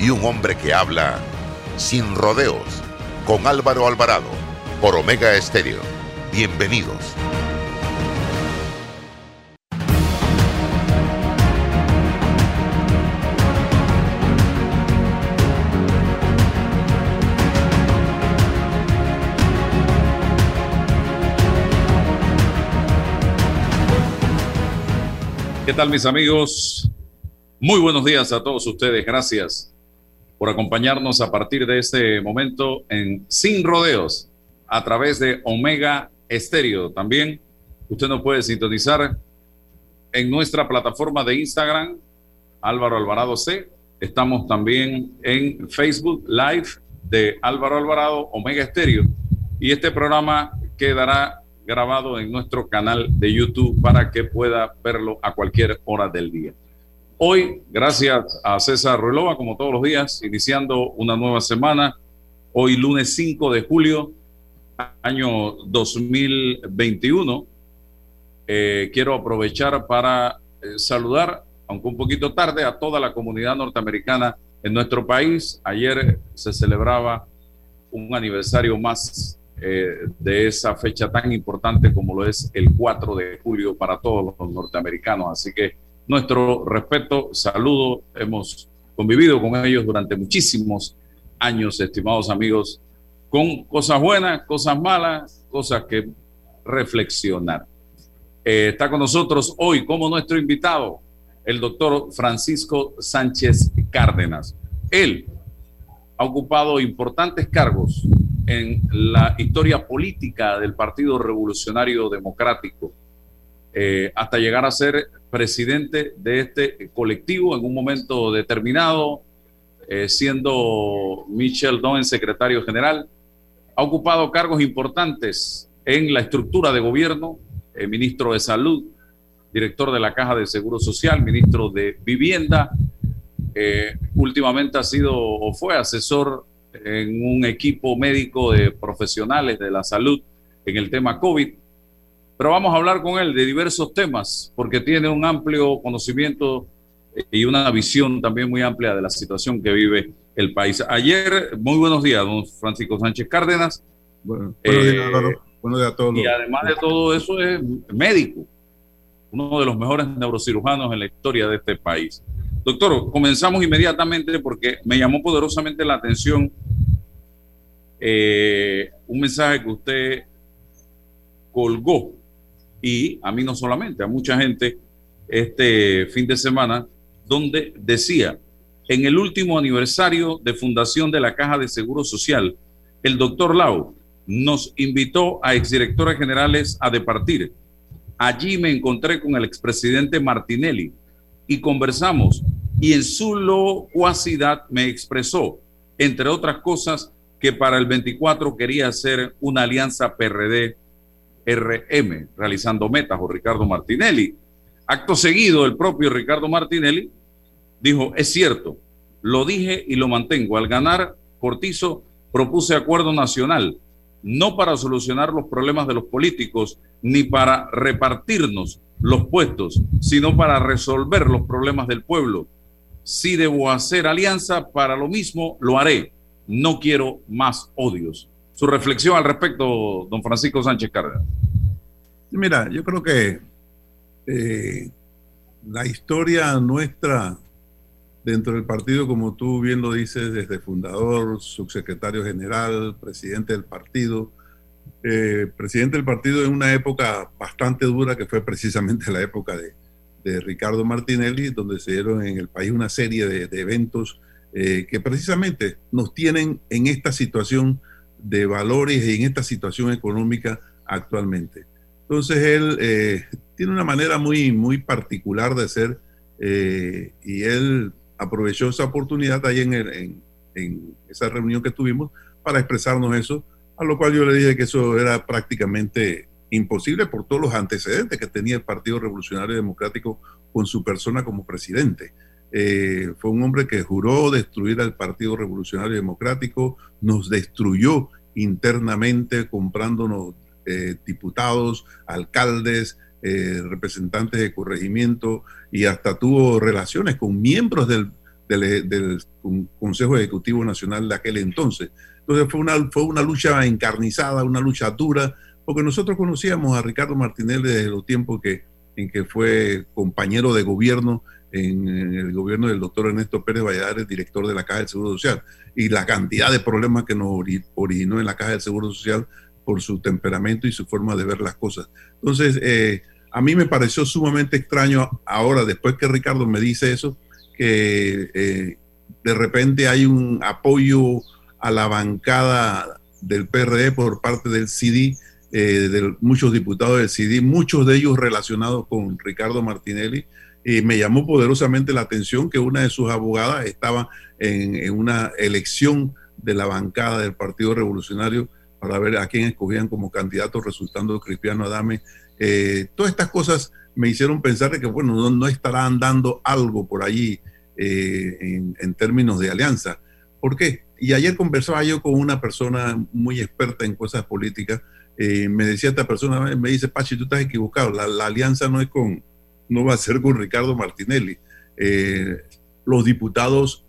y un hombre que habla sin rodeos con Álvaro Alvarado por Omega Estéreo. Bienvenidos. ¿Qué tal mis amigos? Muy buenos días a todos ustedes. Gracias por acompañarnos a partir de este momento en Sin Rodeos a través de Omega Estéreo. También usted nos puede sintonizar en nuestra plataforma de Instagram, Álvaro Alvarado C. Estamos también en Facebook Live de Álvaro Alvarado Omega Estéreo. Y este programa quedará grabado en nuestro canal de YouTube para que pueda verlo a cualquier hora del día. Hoy, gracias a César Ruelova, como todos los días, iniciando una nueva semana, hoy lunes 5 de julio, año 2021, eh, quiero aprovechar para eh, saludar, aunque un poquito tarde, a toda la comunidad norteamericana en nuestro país. Ayer se celebraba un aniversario más eh, de esa fecha tan importante como lo es el 4 de julio para todos los norteamericanos. Así que nuestro respeto, saludo, hemos convivido con ellos durante muchísimos años, estimados amigos, con cosas buenas, cosas malas, cosas que reflexionar. Eh, está con nosotros hoy como nuestro invitado el doctor Francisco Sánchez Cárdenas. Él ha ocupado importantes cargos en la historia política del Partido Revolucionario Democrático, eh, hasta llegar a ser presidente de este colectivo en un momento determinado, eh, siendo Michel Doen secretario general. Ha ocupado cargos importantes en la estructura de gobierno, eh, ministro de Salud, director de la Caja de Seguro Social, ministro de Vivienda. últimamente ha sido o fue asesor en un equipo médico de profesionales de la salud en el tema COVID. Pero vamos a hablar con él de diversos temas porque tiene un amplio conocimiento y una visión también muy amplia de la situación que vive el país. Ayer, muy buenos días, don Francisco Sánchez Cárdenas. buenos días, eh, Buenos días a todos. Y además de todo eso es médico, uno de los mejores neurocirujanos en la historia de este país. Doctor, comenzamos inmediatamente porque me llamó poderosamente la atención eh, un mensaje que usted colgó y a mí no solamente, a mucha gente este fin de semana, donde decía, en el último aniversario de fundación de la Caja de Seguro Social, el doctor Lau nos invitó a exdirectores generales a departir. Allí me encontré con el expresidente Martinelli y conversamos y en su locuacidad me expresó, entre otras cosas, que para el 24 quería hacer una alianza PRD-RM, realizando metas, o Ricardo Martinelli. Acto seguido, el propio Ricardo Martinelli dijo, es cierto, lo dije y lo mantengo. Al ganar Cortizo, propuse acuerdo nacional, no para solucionar los problemas de los políticos, ni para repartirnos los puestos, sino para resolver los problemas del pueblo si debo hacer alianza para lo mismo, lo haré. No quiero más odios. Su reflexión al respecto, don Francisco Sánchez Cárdenas. Mira, yo creo que eh, la historia nuestra dentro del partido, como tú bien lo dices, desde fundador, subsecretario general, presidente del partido, eh, presidente del partido en una época bastante dura que fue precisamente la época de, de Ricardo Martinelli, donde se dieron en el país una serie de, eventos eh, que precisamente nos tienen en esta situación de valores en esta situación económica actualmente. Entonces él eh, tiene una manera muy, muy particular de ser eh, y él aprovechó esa oportunidad ahí en, esa reunión que tuvimos para expresarnos eso, a lo cual yo le dije que eso era prácticamente imposible por todos los antecedentes que tenía el Partido Revolucionario Democrático con su persona como presidente. Eh, fue un hombre que juró destruir al Partido Revolucionario Democrático, nos destruyó internamente comprándonos eh, diputados, alcaldes, eh, representantes de corregimiento y hasta tuvo relaciones con miembros del, del, Consejo Ejecutivo Nacional de aquel entonces. Entonces fue una, fue una lucha encarnizada, una lucha dura, porque nosotros conocíamos a Ricardo Martinelli desde los tiempos que, en que fue compañero de gobierno en, el gobierno del doctor Ernesto Pérez Valladares, director de la Caja del Seguro Social, y la cantidad de problemas que nos originó en la Caja del Seguro Social por su temperamento y su forma de ver las cosas. Entonces, eh, a mí me pareció sumamente extraño ahora, después que Ricardo me dice eso, que eh, de repente hay un apoyo a la bancada del PRD por parte del CD, eh, de muchos diputados del CD, muchos de ellos relacionados con Ricardo Martinelli, y me llamó poderosamente la atención que una de sus abogadas estaba en, una elección de la bancada del Partido Revolucionario para ver a quién escogían como candidato, resultando Cristiano Adame. Eh, todas estas cosas me hicieron pensar que, bueno, no, estará andando algo por allí eh, en, términos de alianza. ¿Por qué? Y ayer conversaba yo con una persona muy experta en cosas políticas. Eh, me decía esta persona, me dice, Pachi, tú estás equivocado. La, alianza no es con, no va a ser con Ricardo Martinelli. los diputados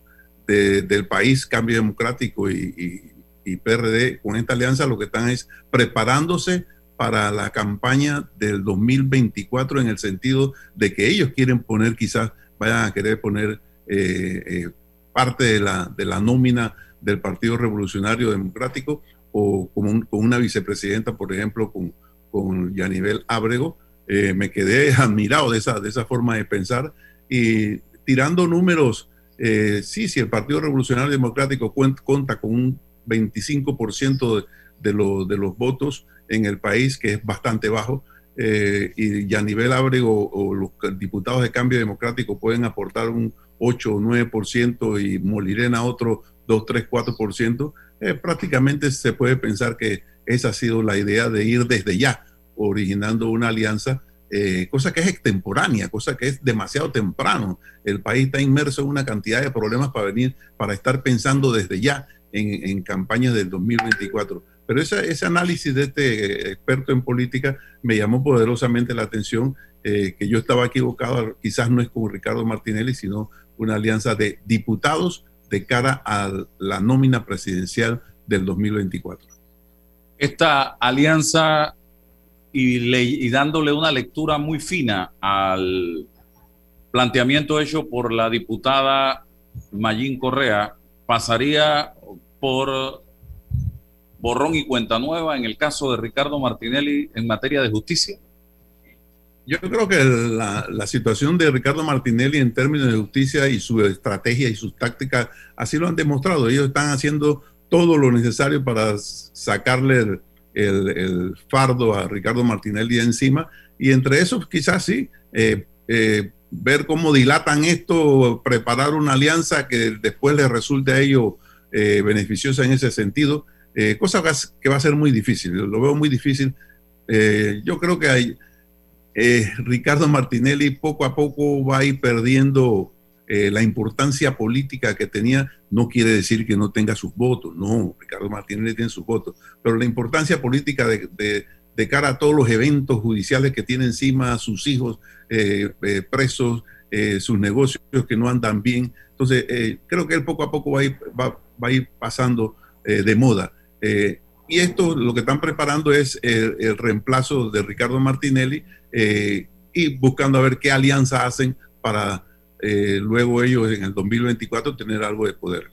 del país, Cambio Democrático y, y PRD, con esta alianza, lo que están es preparándose para la campaña del 2024 en el sentido de que ellos quieren poner, quizás vayan a querer poner eh, eh, parte de la, de la nómina del Partido Revolucionario Democrático o como con una vicepresidenta, por ejemplo, con, con Yanivel Ábrego. Eh, me quedé admirado de esa, de esa forma de pensar. Y tirando números, sí, si el Partido Revolucionario Democrático cuenta con un 25% de, de los votos, en el país, que es bastante bajo, eh, y a nivel Ábrego o los diputados de cambio democrático pueden aportar un 8 o 9% y Molirena otro 2, 3, 4%, eh, prácticamente se puede pensar que esa ha sido la idea de ir desde ya originando una alianza, eh, cosa que es extemporánea, cosa que es demasiado temprano. El país está inmerso en una cantidad de problemas para venir, para estar pensando desde ya en, en campañas del 2024 pero ese análisis de este experto en política me llamó poderosamente la atención, eh, que yo estaba equivocado, quizás no es con Ricardo Martinelli, sino una alianza de diputados de cara a la nómina presidencial del 2024. Esta alianza y, y dándole una lectura muy fina al planteamiento hecho por la diputada Mayín Correa, pasaría por borrón y cuenta nueva en el caso de Ricardo Martinelli en materia de justicia? Yo creo que la, la, situación de Ricardo Martinelli en términos de justicia y su estrategia y sus tácticas así lo han demostrado. Ellos están haciendo todo lo necesario para sacarle el, fardo a Ricardo Martinelli encima y entre esos quizás sí, eh, eh, ver cómo dilatan esto, preparar una alianza que después les resulte a ellos eh, beneficiosa en ese sentido cosa que va a ser muy difícil, lo veo muy difícil. Yo creo que hay, Ricardo Martinelli poco a poco va a ir perdiendo la importancia política que tenía. No quiere decir que no tenga sus votos, no, Ricardo Martinelli tiene sus votos, pero la importancia política de, cara a todos los eventos judiciales que tiene encima, sus hijos presos, sus negocios que no andan bien. Entonces, creo que él poco a poco va a ir, va, a ir pasando de moda. Eh, y esto lo que están preparando es el, reemplazo de Ricardo Martinelli eh, y buscando a ver qué alianza hacen para eh, luego ellos en el 2024 tener algo de poder.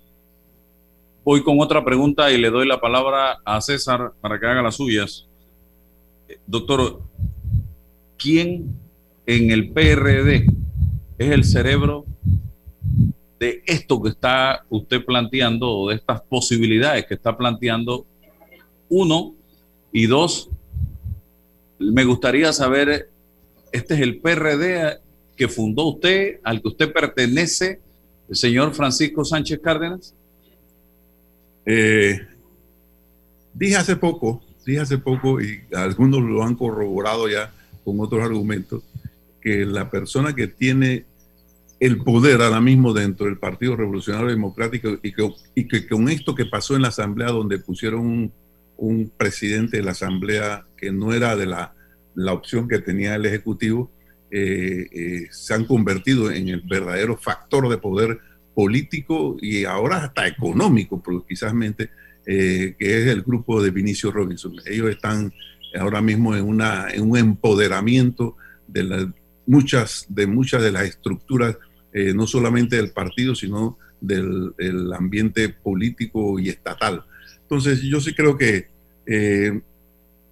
Voy con otra pregunta y le doy la palabra a César para que haga las suyas. Doctor, ¿quién en el PRD es el cerebro de esto que está usted planteando o de estas posibilidades que está planteando, uno, y dos, me gustaría saber, este es el PRD que fundó usted, al que usted pertenece, ¿El señor Francisco Sánchez Cárdenas? Eh, dije hace poco, dije hace poco, y algunos lo han corroborado ya con otros argumentos, que la persona que tiene el poder ahora mismo dentro del Partido Revolucionario Democrático y que, con esto que pasó en la Asamblea donde pusieron un, un presidente de la Asamblea que no era de la, la opción que tenía el Ejecutivo, eh, eh, se han convertido en el verdadero factor de poder político y ahora hasta económico, quizás eh, que es el grupo de Vinicio Robinson. Ellos están ahora mismo en, una, en un empoderamiento de, muchas, de muchas de las estructuras, no solamente del partido, sino del, ambiente político y estatal. Entonces, yo sí creo que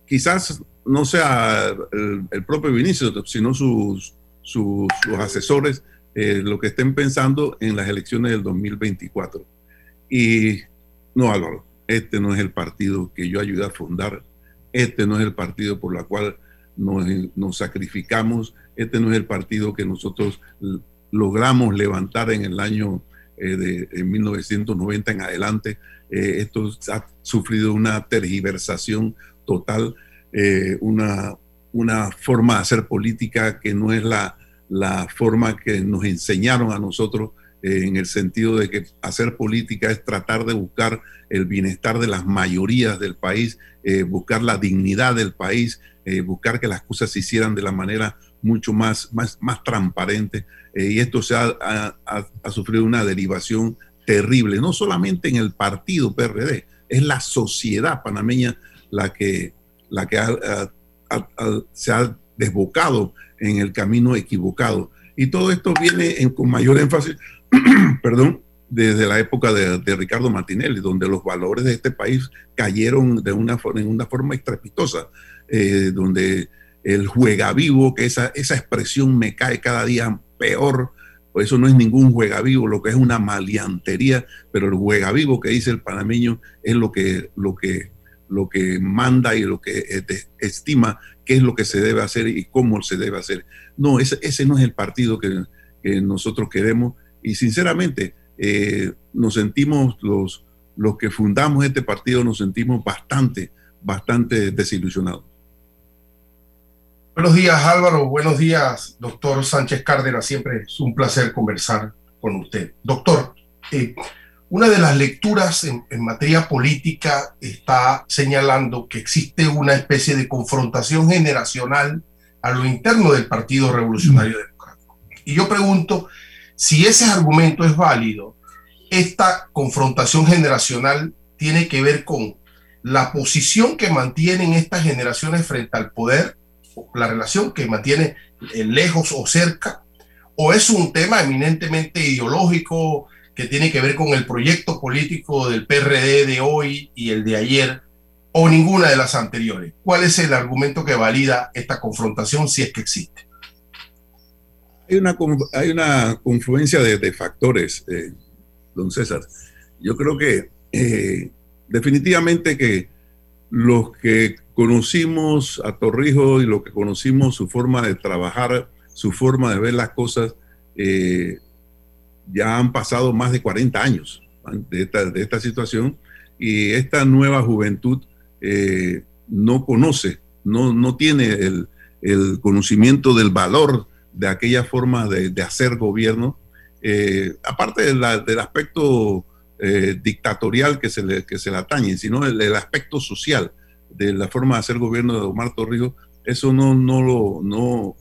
quizás no sea el, propio Vinicio, sino sus, sus, asesores eh, lo que estén pensando en las elecciones del 2024. Y no, Álvaro, este no es el partido que yo ayudé a fundar, este no es el partido por el cual nos, sacrificamos, este no es el partido que nosotros logramos levantar en el año eh, de 1990 en adelante. Eh, esto ha sufrido una tergiversación total eh, una, una forma de hacer política que no es la, la forma que nos enseñaron a nosotros eh, en el sentido de que hacer política es tratar de buscar el bienestar de las mayorías del país, eh, buscar la dignidad del país, buscar que las cosas se hicieran de la manera mucho más, más, más transparente. y esto se ha, ha, ha, sufrido una derivación terrible, no solamente en el partido PRD, es la sociedad panameña la que, la que se ha desbocado en el camino equivocado. Y todo esto viene con mayor énfasis, perdón, desde la época de, Ricardo Martinelli, donde los valores de este país cayeron de una, en una forma estrepitosa, eh, donde el juega vivo, que esa, esa expresión me cae cada día peor, eso no es ningún juega vivo, lo que es una maleantería, pero el juega vivo que dice el panameño es lo que, lo que lo que manda y lo que eh, estima qué es lo que se debe hacer y cómo se debe hacer. No, ese, ese no es el partido que, nosotros queremos y sinceramente eh, nos sentimos los, los que fundamos este partido, nos sentimos bastante, bastante desilusionados. Buenos días Álvaro, buenos días doctor Sánchez Cárdenas, siempre es un placer conversar con usted. Doctor, eh, una de las lecturas en, materia política está señalando que existe una especie de confrontación generacional a lo interno del Partido Revolucionario Democrático. Y yo pregunto si ese argumento es válido, esta confrontación generacional tiene que ver con la posición que mantienen estas generaciones frente al poder, la relación que mantiene lejos o cerca, o es un tema eminentemente ideológico, que tiene que ver con el proyecto político del PRD de hoy y el de ayer, o ninguna de las anteriores? ¿Cuál es el argumento que valida esta confrontación si es que existe? Hay una, hay una confluencia de, factores, eh, don César. Yo creo que eh, definitivamente que los que conocimos a Torrijos y los que conocimos su forma de trabajar, su forma de ver las cosas, eh, ya han pasado más de 40 años de esta, de esta situación y esta nueva juventud eh, no conoce, no, no tiene el, el, conocimiento del valor de aquella forma de, de hacer gobierno, eh, aparte del aspecto eh, dictatorial que se, le, que se le atañe, sino el, el, aspecto social de la forma de hacer gobierno de Omar Torrijos, eso no, no, lo, no,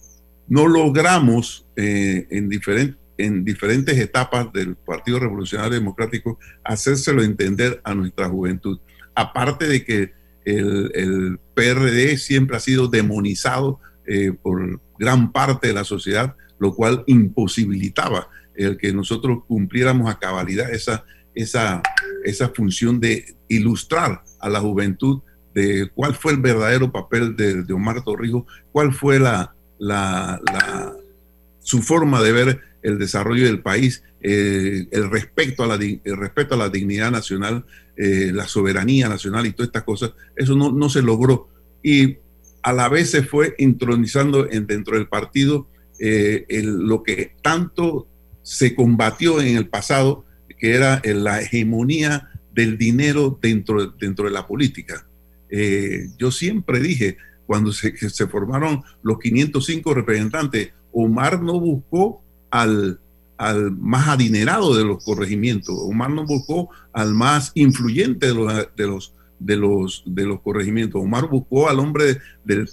no logramos en diferentes en diferentes etapas del Partido Revolucionario Democrático, hacérselo entender a nuestra juventud. Aparte de que el, PRD siempre ha sido demonizado eh, por gran parte de la sociedad, lo cual imposibilitaba el que nosotros cumpliéramos a cabalidad esa, esa, esa función de ilustrar a la juventud de cuál fue el verdadero papel de, Omar Torrijos, cuál fue la, la, su forma de ver el desarrollo del país, eh, el, respeto a la, el respeto a la dignidad nacional, eh, la soberanía nacional y todas estas cosas, eso no, no, se logró. Y a la vez se fue intronizando en, dentro del partido eh, lo que tanto se combatió en el pasado, que era la hegemonía del dinero dentro, dentro de la política. Eh, yo siempre dije, cuando se, se, formaron los 505 representantes, Omar no buscó al, al más adinerado de los corregimientos, Omar no buscó al más influyente de los, de los, de los, de los corregimientos. Omar buscó al hombre del,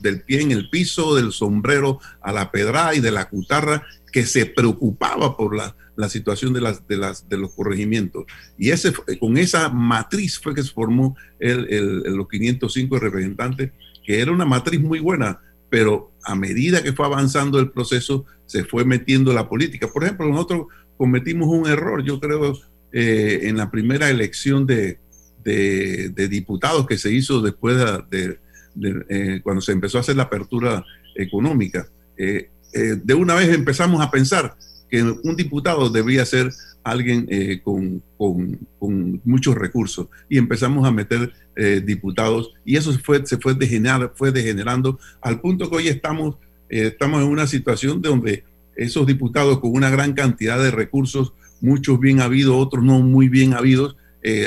del pie en el piso, del sombrero a la pedra y de la cutarra, que se preocupaba por la, la situación de, las, de, las, de los corregimientos. Y ese, con esa matriz fue que se formó el, el, los 505 representantes, que era una matriz muy buena, pero a medida que fue avanzando el proceso, se fue metiendo la política. Por ejemplo, nosotros cometimos un error, yo creo, eh, en la primera elección de, de, diputados que se hizo después de, eh, cuando se empezó a hacer la apertura económica. Eh de una vez empezamos a pensar que un diputado debía ser alguien eh, con, con, con, muchos recursos. Y empezamos a meter eh, diputados. Y eso fue, se fue, degenerar, fue degenerando al punto que hoy estamos, eh, estamos en una situación donde esos diputados con una gran cantidad de recursos, muchos bien habidos, otros no muy bien habidos,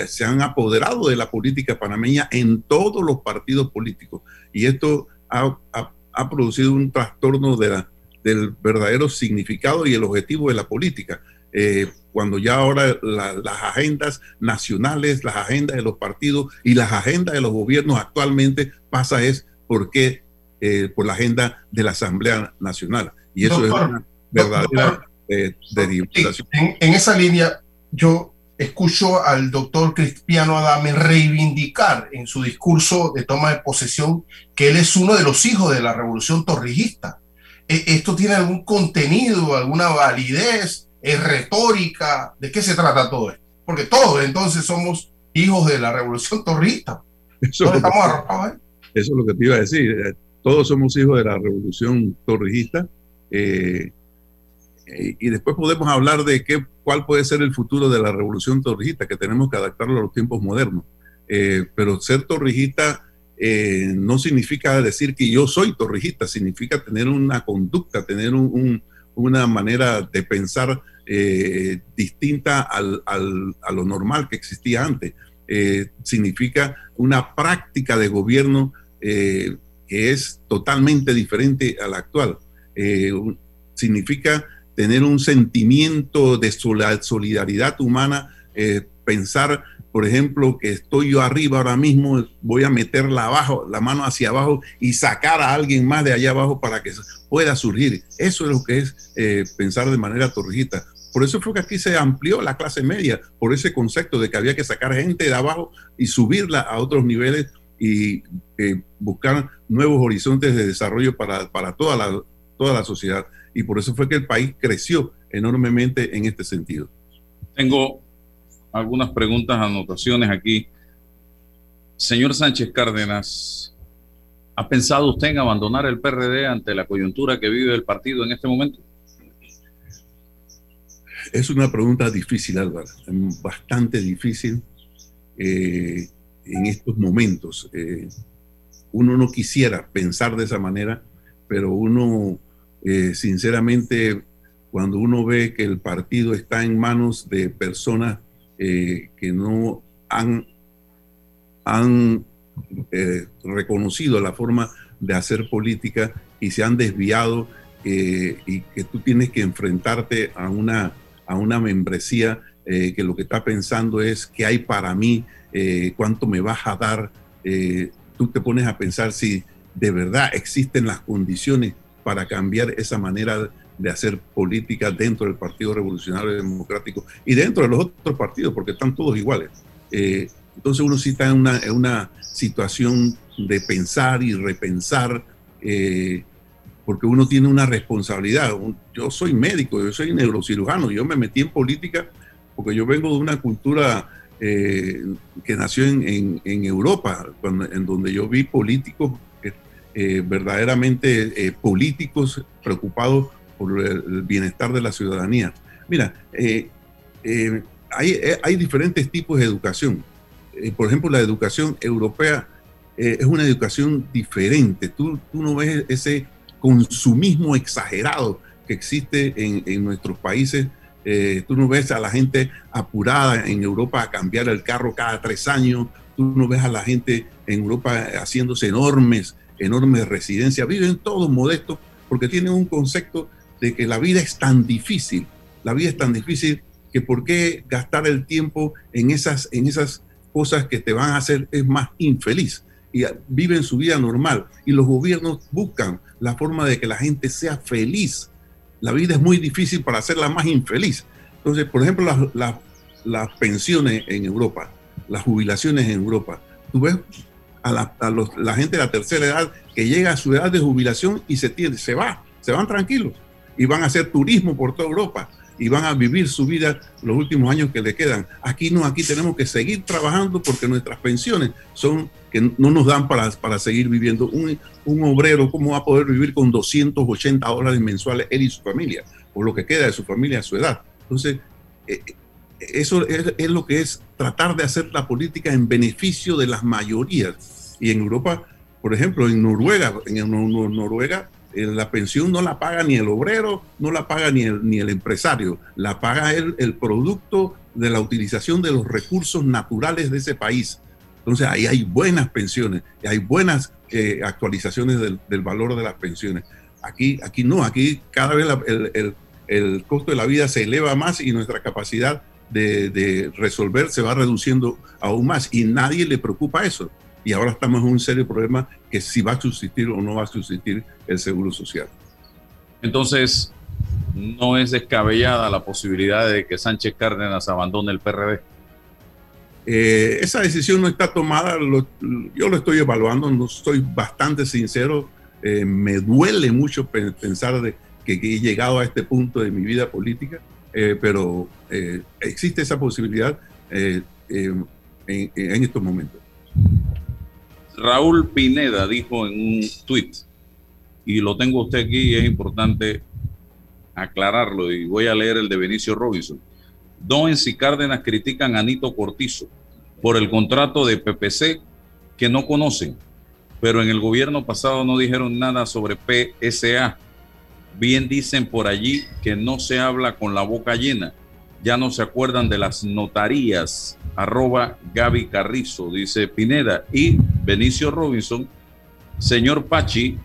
se han apoderado de la política panameña en todos los partidos políticos. Y esto ha, ha, ha producido un trastorno de la, del verdadero significado y el objetivo de la política. Eh, cuando ya ahora la, las agendas nacionales, las agendas de los partidos y las agendas de los gobiernos actualmente pasa es por qué, eh, por la agenda de la Asamblea Nacional. Y eso doctor, es una verdadera doctor, eh, derivación. En, en, esa línea, yo escucho al doctor Cristiano Adame reivindicar en su discurso de toma de posesión que él es uno de los hijos de la revolución torrijista ¿E-, ¿Esto tiene algún contenido, alguna validez? ¿Es retórica? ¿De qué se trata todo esto? Porque todos entonces somos hijos de la revolución torrista. Eso, es estamos arropados ahí? eso es lo que te iba a decir. Eh, todos somos hijos de la revolución torrijista. Eh, eh, y después podemos hablar de qué, cuál puede ser el futuro de la revolución torrijista, que tenemos que adaptarlo a los tiempos modernos. Eh, pero ser torrijista eh, no significa decir que yo soy torrijista, significa tener una conducta, tener un, un, una manera de pensar eh, distinta al, al, a lo normal que existía antes. Eh, significa una práctica de gobierno eh, que es totalmente diferente a la actual. Significa tener un sentimiento de solidaridad humana, pensar por ejemplo, que estoy yo arriba ahora mismo, voy a meterla abajo, la mano hacia abajo y sacar a alguien más de allá abajo para que pueda surgir. Eso es lo que es pensar de manera torrijita. Por eso fue que aquí se amplió la clase media, por ese concepto de que había que sacar gente de abajo y subirla a otros niveles y eh, buscar nuevos horizontes de desarrollo para, para toda, la, toda la sociedad. Y por eso fue que el país creció enormemente en este sentido. Tengo algunas preguntas, anotaciones aquí. Señor Sánchez Cárdenas, ¿ha pensado usted en abandonar el PRD ante la coyuntura que vive el partido en este momento? Es una pregunta difícil, Álvaro, bastante difícil eh, en estos momentos. Eh, uno no quisiera pensar de esa manera, pero uno, eh, sinceramente, cuando uno ve que el partido está en manos de personas que no han, reconocido la forma de hacer política y se han desviado y que tú tienes que enfrentarte a una, a una membresía eh, que lo que está pensando es qué hay para mí, eh, cuánto me vas a dar. tú te pones a pensar si de verdad existen las condiciones para cambiar esa manera de hacer política dentro del Partido Revolucionario Democrático y dentro de los otros partidos, porque están todos iguales. Eh, entonces uno sí está en una, en una, situación de pensar y repensar, eh, porque uno tiene una responsabilidad. Yo soy médico, yo soy neurocirujano, yo me metí en política porque yo vengo de una cultura eh, que nació en, en, Europa, en donde yo vi políticos eh, verdaderamente políticos preocupados por el bienestar de la ciudadanía. Mira, eh, eh, hay, eh, hay, diferentes tipos de educación. Eh, por ejemplo, la educación europea eh, es una educación diferente. Tú, tú no ves ese consumismo exagerado que existe en, en nuestros países. Eh, tú no ves a la gente apurada en Europa a cambiar el carro cada tres años. Tú no ves a la gente en Europa haciéndose enormes, enormes residencias. Viven todos modestos porque tienen un concepto de que la vida es tan difícil. La vida es tan difícil que por qué gastar el tiempo en esas, en esas cosas que te van a hacer es más infeliz y viven su vida normal y los gobiernos buscan la forma de que la gente sea feliz. La vida es muy difícil para hacerla más infeliz. Entonces, por ejemplo, las, las, pensiones en Europa, las jubilaciones en Europa, tú ves a, la, a los, la, gente de la tercera edad que llega a su edad de jubilación y se, tiene, se va, se van tranquilos y van a hacer turismo por toda Europa y van a vivir su vida los últimos años que le quedan. Aquí no, aquí tenemos que seguir trabajando porque nuestras pensiones son que no nos dan para, para seguir viviendo. Un, un obrero, ¿cómo va a poder vivir con 280 dólares mensuales él y su familia? O lo que queda de su familia a su edad. Entonces, eh, eso es, es, lo que es tratar de hacer la política en beneficio de las mayorías. Y en Europa, por ejemplo, en Noruega, en Noruega la pensión no la paga ni el obrero, no la paga ni el, ni el empresario, la paga el, el producto de la utilización de los recursos naturales de ese país. Entonces ahí hay buenas pensiones, hay buenas eh, actualizaciones del, del, valor de las pensiones. Aquí, aquí no, aquí cada vez el, el, el, costo de la vida se eleva más y nuestra capacidad de, de, resolver se va reduciendo aún más y nadie le preocupa eso y ahora estamos en un serio problema que si va a subsistir o no va a subsistir el seguro social. Entonces, no es descabellada la posibilidad de que Sánchez Cárdenas abandone el PRD. Eh, esa decisión no está tomada, lo, yo lo estoy evaluando, no estoy bastante sincero, eh, me duele mucho pensar de que, que, he llegado a este punto de mi vida política, eh, pero existe esa posibilidad en, en estos momentos. Raúl Pineda dijo en un tuit, y lo tengo usted aquí y es importante aclararlo, y voy a leer el de Benicio Robinson. Doens y Cárdenas critican a Nito Cortizo por el contrato de PPC que no conocen, pero en el gobierno pasado no dijeron nada sobre PSA. Bien dicen por allí que no se habla con la boca llena ya no se acuerdan de las notarías. Arroba Gaby Carrizo, dice Pineda. Y Benicio Robinson, señor Pachi,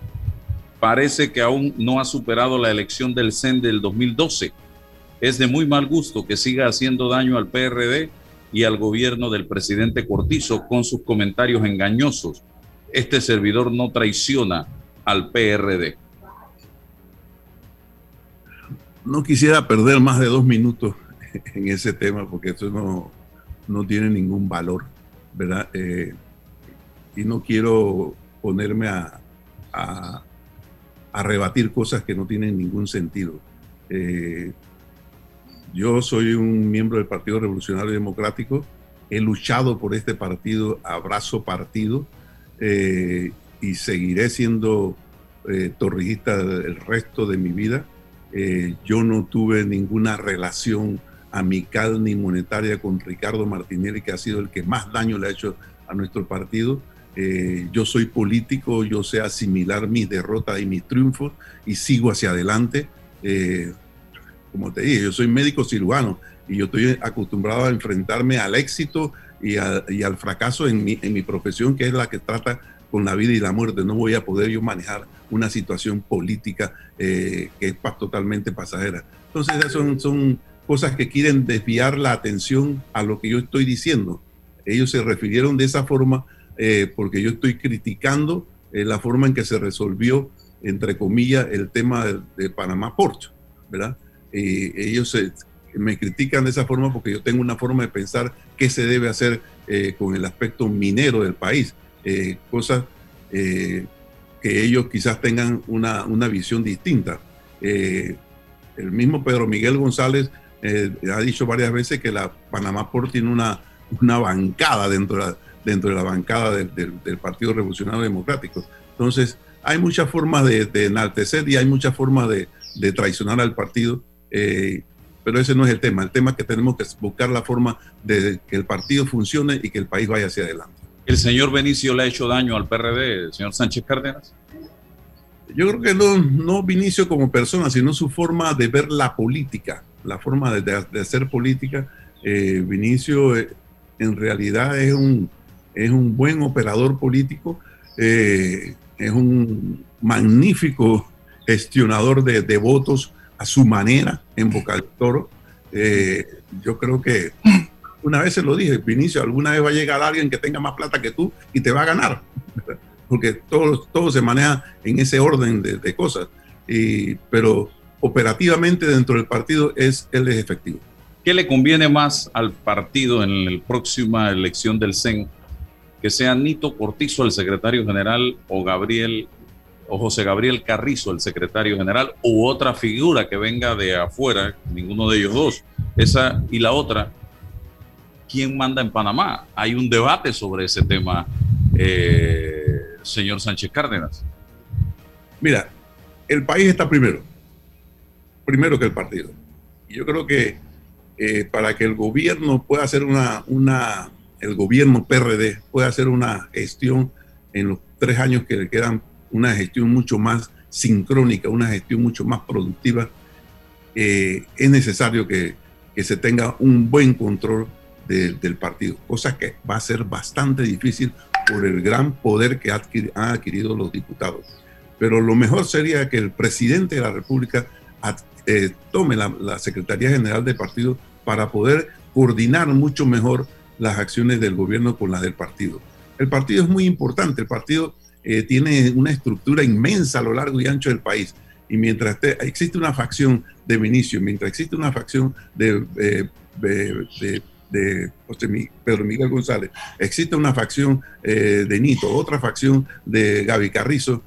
parece que aún no ha superado la elección del CEN del 2012. Es de muy mal gusto que siga haciendo daño al PRD y al gobierno del presidente Cortizo con sus comentarios engañosos. Este servidor no traiciona al PRD. No quisiera perder más de dos minutos en ese tema porque eso no, no tiene ningún valor, ¿verdad? Eh, y no quiero ponerme a, a, rebatir cosas que no tienen ningún sentido. Eh, yo soy un miembro del Partido Revolucionario Democrático, he luchado por este partido, abrazo partido, eh, y seguiré siendo eh, torrijista el resto de mi vida. Yo no tuve ninguna relación amical ni monetaria con Ricardo Martinelli, que ha sido el que más daño le ha hecho a nuestro partido. Eh, yo soy político, yo sé asimilar mis derrotas y mis triunfos y sigo hacia adelante. Eh, como te dije, yo soy médico cirujano y yo estoy acostumbrado a enfrentarme al éxito y, al fracaso en mi, en profesión, que es la que trata con la vida y la muerte. No voy a poder yo manejar una situación política eh, que es totalmente pasajera. Entonces, son, son cosas que quieren desviar la atención a lo que yo estoy diciendo. Ellos se refirieron de esa forma eh, porque yo estoy criticando eh, la forma en que se resolvió, entre comillas, el tema de, de Panamá Port, ¿verdad? Eh, ellos se, me critican de esa forma porque yo tengo una forma de pensar qué se debe hacer eh, con el aspecto minero del país, eh, cosas que ellos quizás tengan una, una visión distinta. el mismo Pedro Miguel González eh, ha dicho varias veces que la Panamá Port tiene una, una bancada dentro de la, dentro de la bancada del, del, del Partido Revolucionario Democrático. Entonces, hay muchas formas de, de enaltecer y hay muchas formas de, de traicionar al partido, eh, pero ese no es el tema. El tema es que tenemos que buscar la forma de que el partido funcione y que el país vaya hacia adelante. ¿El señor Benicio le ha hecho daño al PRD, el señor Sánchez Cárdenas? Yo creo que no, no Vinicio como persona, sino su forma de ver la política, la forma de, hacer política. Eh, Vinicio eh, en realidad es un, es un buen operador político, eh, es un magnífico gestionador de, de, votos a su manera en Boca del Toro. yo creo que una vez se lo dije, Vinicio, alguna vez va a llegar alguien que tenga más plata que tú y te va a ganar porque todo, todo se maneja en ese orden de, cosas. Y, pero operativamente dentro del partido es el efectivo. ¿Qué le conviene más al partido en la próxima elección del CEN? Que sea Nito Cortizo el secretario general o Gabriel o José Gabriel Carrizo el secretario general u otra figura que venga de afuera, ninguno de ellos dos. Esa y la otra, ¿quién manda en Panamá? Hay un debate sobre ese tema. Eh, señor Sánchez Cárdenas? Mira, el país está primero, primero que el partido. Y yo creo que eh, para que el gobierno pueda hacer una, una, el gobierno PRD pueda hacer una gestión en los tres años que le quedan, una gestión mucho más sincrónica, una gestión mucho más productiva, eh, es necesario que, que, se tenga un buen control del partido, cosa que va a ser bastante difícil por el gran poder que han adquirido los diputados. Pero lo mejor sería que el presidente de la República eh, tome la, Secretaría General del partido para poder coordinar mucho mejor las acciones del gobierno con las del partido. El partido es muy importante, el partido eh, tiene una estructura inmensa a lo largo y ancho del país. Y mientras existe una facción de Vinicio, mientras existe una facción de, eh, de de Pedro Miguel González, existe una facción eh, de Nito, otra facción de Gaby Carrizo,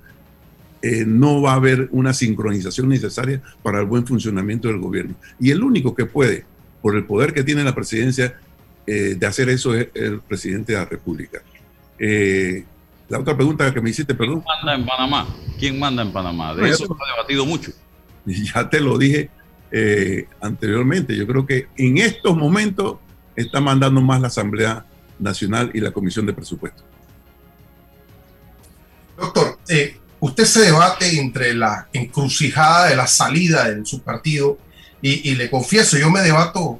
eh, no va a haber una sincronización necesaria para el buen funcionamiento del gobierno. Y el único que puede, por el poder que tiene la presidencia, eh, de hacer eso es el presidente de la República. la otra pregunta que me hiciste, perdón. ¿Quién manda en Panamá? ¿Quién manda en Panamá? De eso se ha debatido mucho. Ya te lo dije anteriormente. Yo creo que en estos momentos está mandando más la Asamblea Nacional y la Comisión de Presupuestos. Doctor, eh, usted se debate entre la encrucijada de la salida de su partido y, le confieso, yo me debato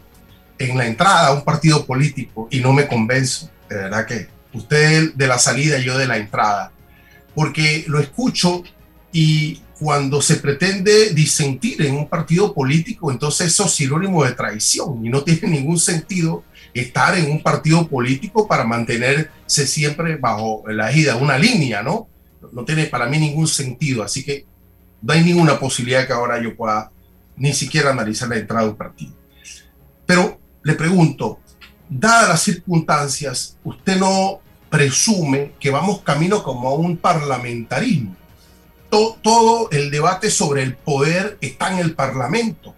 en la entrada a un partido político y no me convenzo, de verdad que usted de la salida yo de la entrada, porque lo escucho y cuando se pretende disentir en un partido político, entonces eso es sinónimo de traición y no tiene ningún sentido estar en un partido político para mantenerse siempre bajo la égida, una línea, ¿no? No tiene para mí ningún sentido, así que no hay ninguna posibilidad que ahora yo pueda ni siquiera analizar la entrada de un partido. Pero le pregunto, dadas las circunstancias, ¿usted no presume que vamos camino como a un parlamentarismo? todo el debate sobre el poder está en el Parlamento.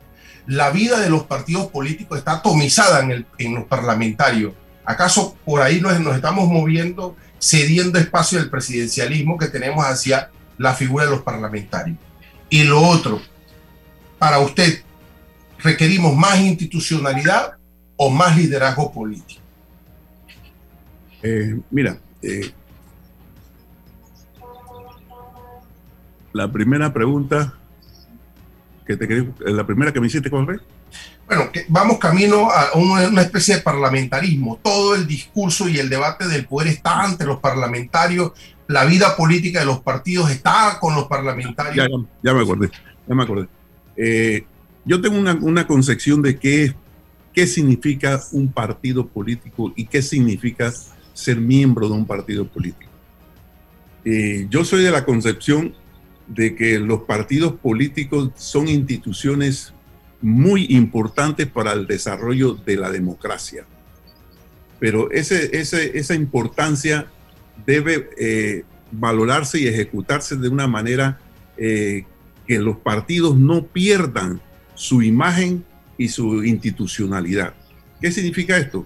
La vida de los partidos políticos está atomizada en, en los parlamentarios. ¿Acaso por ahí nos, nos estamos moviendo, cediendo espacio del presidencialismo que tenemos hacia la figura de los parlamentarios? Y lo otro, para usted, ¿requerimos más institucionalidad o más liderazgo político? Eh, mira, eh, la primera pregunta que te la primera que me hiciste, ¿cuál fue? Bueno, que vamos camino a una, especie de parlamentarismo. Todo el discurso y el debate del poder está ante los parlamentarios. La vida política de los partidos está con los parlamentarios. Ya, me acordé, ya me acordé. Eh, yo tengo una, concepción de qué, qué significa un partido político y qué significa ser miembro de un partido político. Eh, yo soy de la concepción de que los partidos políticos son instituciones muy importantes para el desarrollo de la democracia. Pero ese, esa importancia debe eh, valorarse y ejecutarse de una manera eh, que los partidos no pierdan su imagen y su institucionalidad. ¿Qué significa esto?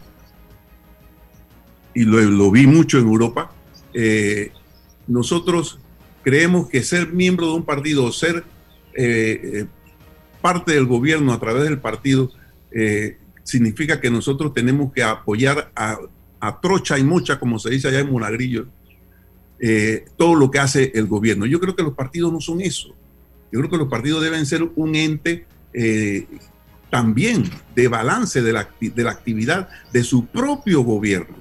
Y lo, vi mucho en Europa. Eh, nosotros creemos que ser miembro de un partido o ser parte del gobierno a través del partido eh, significa que nosotros tenemos que apoyar a, trocha y mucha, como se dice allá en Monagrillo, eh, todo lo que hace el gobierno. Yo creo que los partidos no son eso. Yo creo que los partidos deben ser un ente eh, también de balance de la, de la, actividad de su propio gobierno.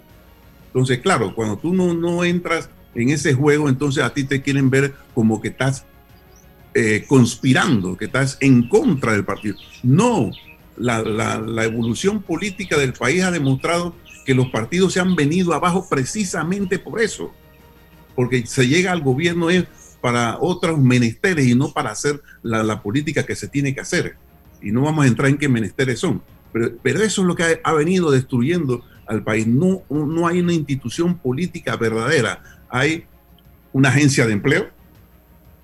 Entonces, claro, cuando tú no, no entras en ese juego, entonces a ti te quieren ver como que estás eh, conspirando, que estás en contra del partido. No, la, evolución política del país ha demostrado que los partidos se han venido abajo precisamente por eso porque se llega al gobierno es para otros menesteres y no para hacer la, política que se tiene que hacer. Y no vamos a entrar en qué menesteres son. Pero, pero eso es lo que ha, venido destruyendo al país. No, no hay una institución política verdadera. Hay una agencia de empleo,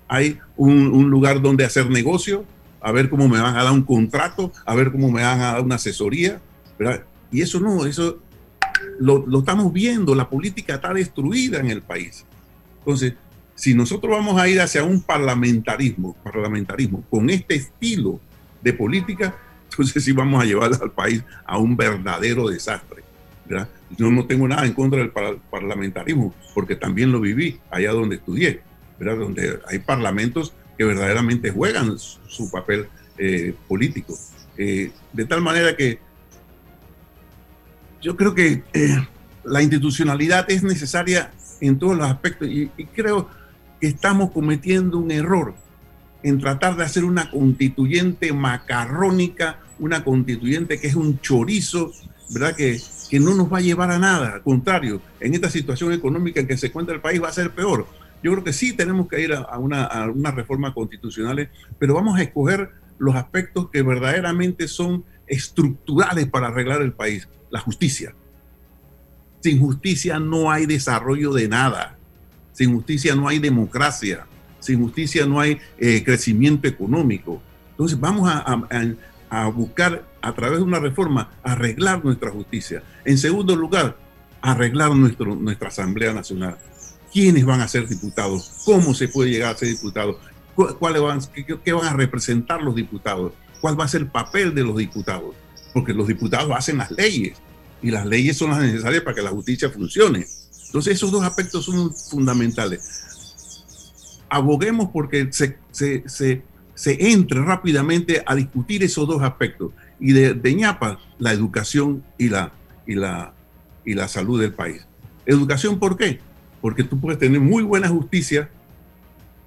hay un, lugar donde hacer negocio, a ver cómo me van a dar un contrato, a ver cómo me van a dar una asesoría. Y eso no, eso lo, lo estamos viendo, la política está destruida en el país. Entonces, si nosotros vamos a ir hacia un parlamentarismo, parlamentarismo con este estilo de política, entonces sí vamos a llevar al país a un verdadero desastre. Yo no tengo nada en contra del parlamentarismo, porque también lo viví allá donde estudié, donde hay parlamentos que verdaderamente juegan su, papel eh, político. Eh, de tal manera que yo creo que eh, la institucionalidad es necesaria en todos los aspectos. Y, creo que estamos cometiendo un error en tratar de hacer una constituyente macarrónica, una constituyente que es un chorizo, ¿verdad? Que, que no nos va a llevar a nada. Al contrario, en esta situación económica en que se encuentra el país va a ser peor. Yo creo que sí tenemos que ir a, una, a una reforma constitucional, pero vamos a escoger los aspectos que verdaderamente son estructurales para arreglar el país. La justicia, sin justicia no hay desarrollo de nada. Sin justicia no hay democracia. Sin justicia no hay eh, crecimiento económico. Entonces vamos a, buscar a través de una reforma arreglar nuestra justicia. En segundo lugar, arreglar nuestro, nuestra Asamblea Nacional. ¿Quiénes van a ser diputados? ¿Cómo se puede llegar a ser diputado? ¿Cuáles van, qué van a representar los diputados? ¿Cuál va a ser el papel de los diputados? Porque los diputados hacen las leyes y las leyes son las necesarias para que la justicia funcione. Entonces esos dos aspectos son fundamentales. Aboguemos porque se, se, se, se entre rápidamente a discutir esos dos aspectos. Y de, de ñapa, la educación y la, y, la, y la salud del país. ¿Educación por qué? Porque tú puedes tener muy buena justicia,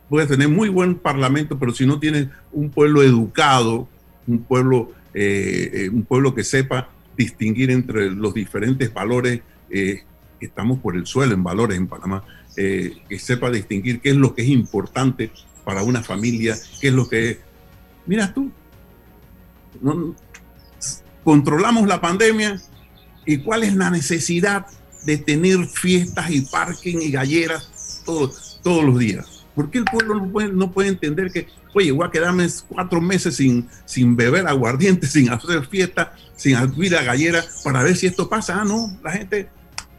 puedes tener muy buen parlamento, pero si no tienes un pueblo educado, un pueblo, eh, eh, un pueblo que sepa distinguir entre los diferentes valores, eh, estamos por el suelo en valores en Panamá, eh, que sepa distinguir qué es lo que es importante para una familia, qué es lo que es. Mira tú, controlamos la pandemia y cuál es la necesidad de tener fiestas y parking y galleras todos, todos los días. ¿Por qué el pueblo no puede, no puede entender que, oye, voy a quedarme cuatro meses sin, sin beber aguardiente, sin hacer fiesta, sin abrir a gallera para ver si esto pasa? Ah, no, la gente,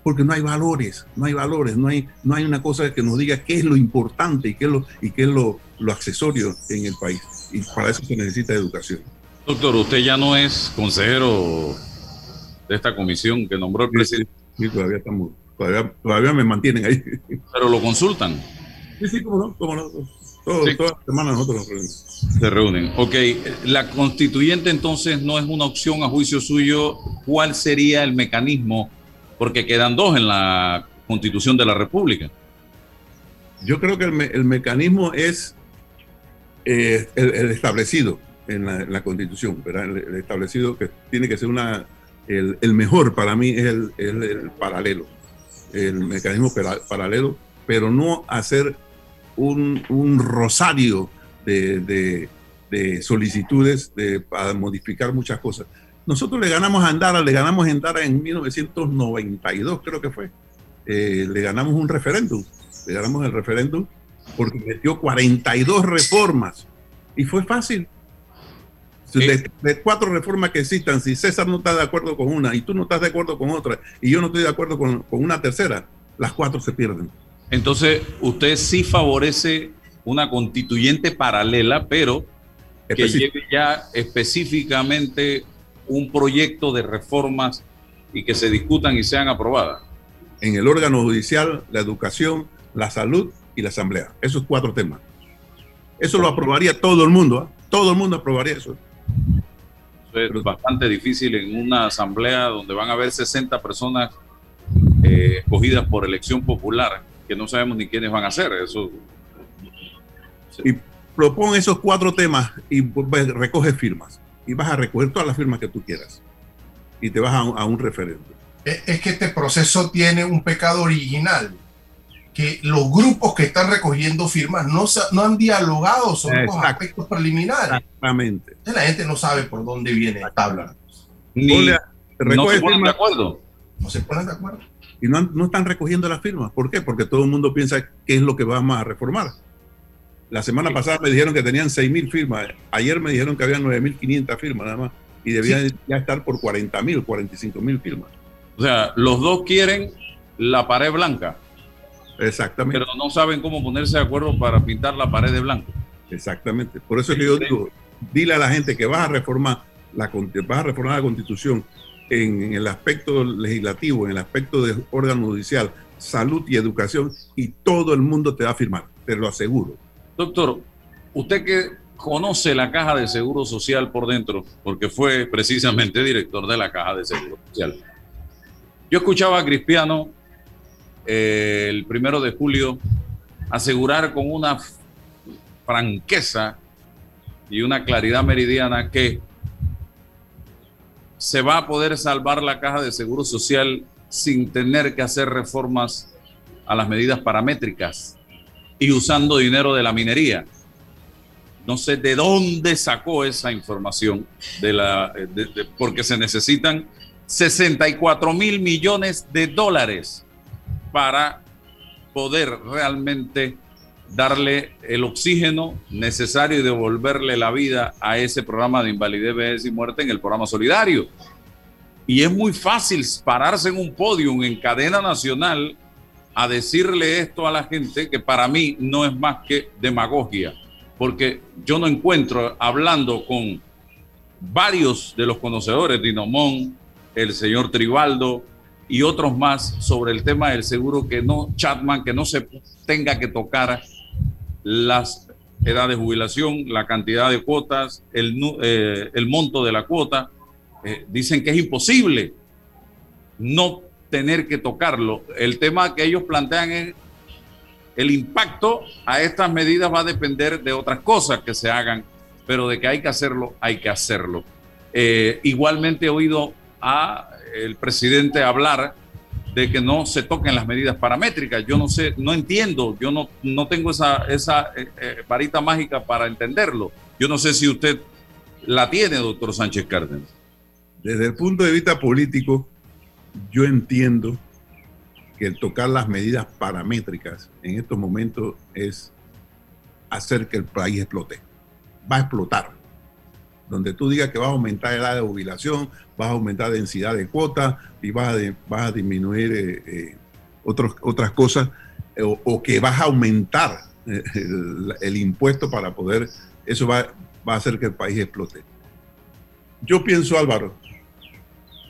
porque no hay valores, no hay valores, no hay, no hay una cosa que nos diga qué es lo importante y qué es lo, y qué es lo, lo accesorio en el país. Y para eso se necesita educación. Doctor, usted ya no es consejero de esta comisión que nombró el presidente. Sí, todavía estamos, todavía, todavía me mantienen ahí. Pero lo consultan. Sí, sí, cómo no, cómo no. Todas las semanas nosotros nos reunimos. Se reúnen. Ok, la constituyente entonces no es una opción a juicio suyo. ¿Cuál sería el mecanismo? Porque quedan dos en la constitución de la República. Yo creo que el, mecanismo es eh, el, establecido en la, constitución, ¿verdad? El, establecido que tiene que ser una, el, mejor para mí es el, paralelo, el mecanismo paralelo, pero no hacer un, rosario de, solicitudes de, para modificar muchas cosas. Nosotros le ganamos a Andara, le ganamos a Andara en 1992, creo que fue. Eh, le ganamos un referéndum, le ganamos el referéndum porque metió 42 reformas y fue fácil. De, cuatro reformas que existan, si César no está de acuerdo con una y tú no estás de acuerdo con otra y yo no estoy de acuerdo con, con una tercera, las cuatro se pierden. Entonces, usted sí favorece una constituyente paralela, pero que lleve ya específicamente un proyecto de reformas y que se discutan y sean aprobadas. En el órgano judicial, la educación, la salud y la asamblea. Esos cuatro temas. Eso lo aprobaría todo el mundo. ¿ah? Todo el mundo aprobaría eso. Es bastante difícil en una asamblea donde van a haber 60 personas eh, escogidas por elección popular, que no sabemos ni quiénes van a ser. Eso. Y propon esos cuatro temas y pues, recoge firmas. Y vas a recoger todas las firmas que tú quieras. Y te vas a, a un referéndum. Es que este proceso tiene un pecado original que los grupos que están recogiendo firmas no, no han dialogado sobre los aspectos preliminares. Exactamente. la gente no sabe por dónde viene la tabla. Ni, no se ponen de acuerdo. No se ponen de acuerdo. Y no, no, están recogiendo las firmas. ¿Por qué? Porque todo el mundo piensa qué es lo que vamos a reformar. La semana pasada me dijeron que tenían 6.000 firmas. Ayer me dijeron que había 9.500 firmas nada más. Y debían ya estar por 40.000, 45.000 firmas. O sea, los dos quieren la pared blanca. Exactamente. Pero no saben cómo ponerse de acuerdo para pintar la pared de blanco. Exactamente. Por eso es que yo digo, dile a la gente que vas a reformar la, vas a reformar la constitución en, el aspecto legislativo, en el aspecto del órgano judicial, salud y educación, y todo el mundo te va a firmar, te lo aseguro. Doctor, usted que conoce la caja de seguro social por dentro, porque fue precisamente director de la caja de seguro social. Yo escuchaba a Cristiano el primero de julio asegurar con una franqueza y una claridad meridiana que se va a poder salvar la caja de seguro social sin tener que hacer reformas a las medidas paramétricas y usando dinero de la minería. No sé de dónde sacó esa información, de la, porque se necesitan 64 mil millones de dólares para poder realmente darle el oxígeno necesario y devolverle la vida a ese programa de invalidez, vejez y muerte en el programa solidario. Y es muy fácil pararse en un podio en cadena nacional a decirle esto a la gente que para mí no es más que demagogia, porque yo no encuentro hablando con varios de los conocedores, Dinomón, el señor Tribaldo, y otros más sobre el tema del seguro que no, Chatman, que no se tenga que tocar las edades de jubilación, la cantidad de cuotas, el, eh, el monto de la cuota. Eh, dicen que es imposible no tener que tocarlo. El tema que ellos plantean es el impacto a estas medidas va a depender de otras cosas que se hagan, pero de que hay que hacerlo, hay que hacerlo. Eh, igualmente he oído a el presidente hablar de que no se toquen las medidas paramétricas. Yo no sé, no entiendo, yo no, no tengo esa, esa eh, eh, varita mágica para entenderlo. Yo no sé si usted la tiene, doctor Sánchez Cárdenas. Desde el punto de vista político, yo entiendo que el tocar las medidas paramétricas en estos momentos es hacer que el país explote. Va a explotar donde tú digas que vas a aumentar edad de jubilación, vas a aumentar densidad de cuotas y vas a, a disminuir eh, eh, otras cosas, eh, o, que vas a aumentar el, impuesto para poder, eso va, va a hacer que el país explote. Yo pienso, Álvaro,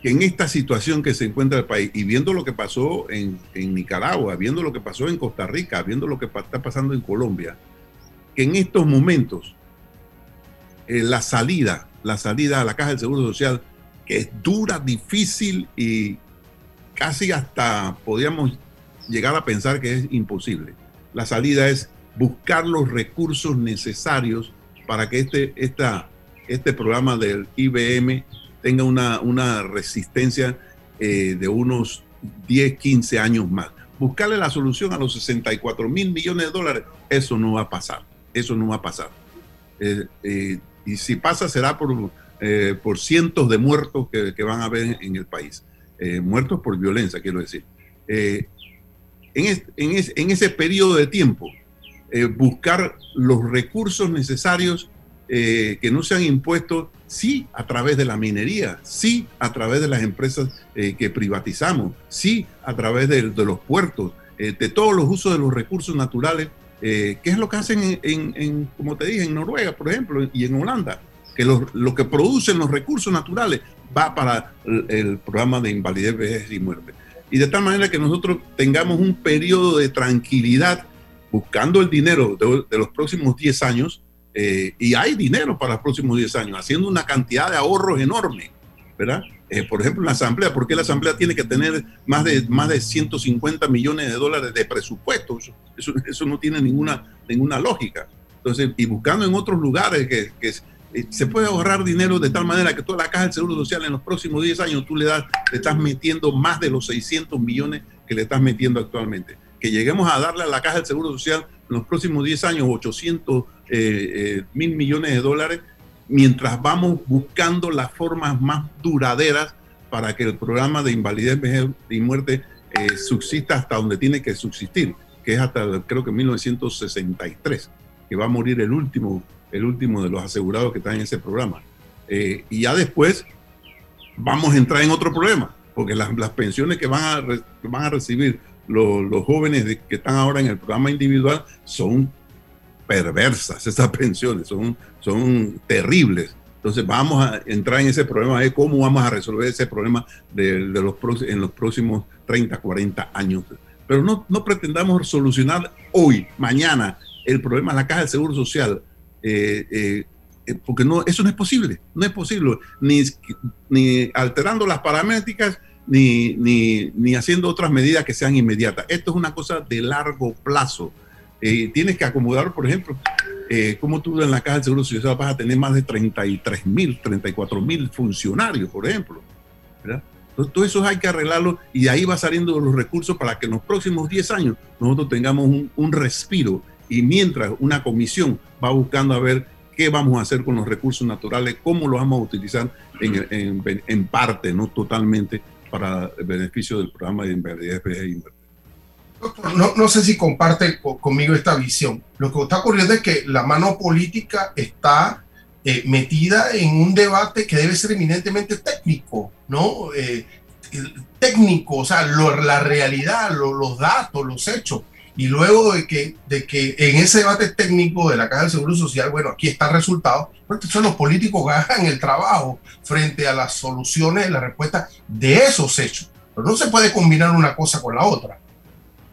que en esta situación que se encuentra el país, y viendo lo que pasó en, en, Nicaragua, viendo lo que pasó en Costa Rica, viendo lo que está pasando en Colombia, que en estos momentos eh, la salida, la salida a la caja del Seguro Social, que es dura, difícil y casi hasta podríamos llegar a pensar que es imposible. La salida es buscar los recursos necesarios para que este, esta, este programa del IBM tenga una, una resistencia eh, de unos 10, 15 años más. Buscarle la solución a los 64 mil millones de dólares, eso no va a pasar. Eso no va a pasar. Eh, y si pasa será por, eh, por cientos de muertos que, van a haber en el país. Eh, muertos por violencia, quiero decir. Eh, en, en, ese periodo de tiempo, buscar los recursos necesarios que no sean impuestos, sí, a través de la minería, sí, a través de las empresas que privatizamos, sí, a través de, de los puertos, de todos los usos de los recursos naturales eh, ¿Qué es lo que hacen en, como te dije, en Noruega, por ejemplo, y en Holanda? Que lo, que producen los recursos naturales va para el, programa de invalidez, vejez y muerte. y de tal manera que nosotros tengamos un periodo de tranquilidad buscando el dinero de, los próximos 10 años, eh, y hay dinero para los próximos 10 años, haciendo una cantidad de ahorros enorme, ¿verdad? Eh, por ejemplo, la Asamblea, ¿por qué la Asamblea tiene que tener más de, más de 150 millones de dólares de presupuesto? Eso, eso, no tiene ninguna, ninguna lógica. Entonces, y buscando en otros lugares que, que eh, se puede ahorrar dinero de tal manera que toda la caja del Seguro Social en los próximos 10 años tú le, das, le estás metiendo más de los 600 millones que le estás metiendo actualmente. Que lleguemos a darle a la caja del Seguro Social en los próximos 10 años 800 eh, eh, mil millones de dólares, mientras vamos buscando las formas más duraderas para que el programa de invalidez, y muerte subsista hasta donde tiene que subsistir, que es hasta creo que 1963, que va a morir el último el último de los asegurados que están en ese programa. Eh, y ya después vamos a entrar en otro problema, porque las, pensiones que van a, van a recibir los, los jóvenes que están ahora en el programa individual son perversas, esas pensiones, son, son terribles. Entonces vamos a entrar en ese problema de cómo vamos a resolver ese problema de, de los, en los próximos 30, 40 años. Pero no, no pretendamos solucionar hoy, mañana, el problema de la caja del Seguro Social eh, eh, eh, porque no, eso no es posible, no es posible, ni, ni alterando las paramétricas, ni, ni, ni, haciendo otras medidas que sean inmediatas. Esto es una cosa de largo plazo. tienes que acomodar, por ejemplo, como tú en la Caja de Seguro Social vas a tener más de 33 mil, 34 mil funcionarios, por ejemplo. Todo eso hay que arreglarlo y ahí va saliendo los recursos para que en los próximos 10 años nosotros tengamos un, respiro y mientras una comisión va buscando a ver qué vamos a hacer con los recursos naturales, cómo los vamos a utilizar en, parte, no totalmente, para el beneficio del programa de Doctor, no, no, sé si comparte conmigo esta visión. Lo que está ocurriendo es que la mano política está eh, metida en un debate que debe ser eminentemente técnico, ¿no? Eh, técnico, o sea, la realidad, los datos, los hechos. Y luego de que, de que en ese debate técnico de la Caja del Seguro Social, bueno, aquí está el resultado, porque son los políticos hagan el trabajo frente a las soluciones, la respuesta de esos hechos. Pero no se puede combinar una cosa con la otra.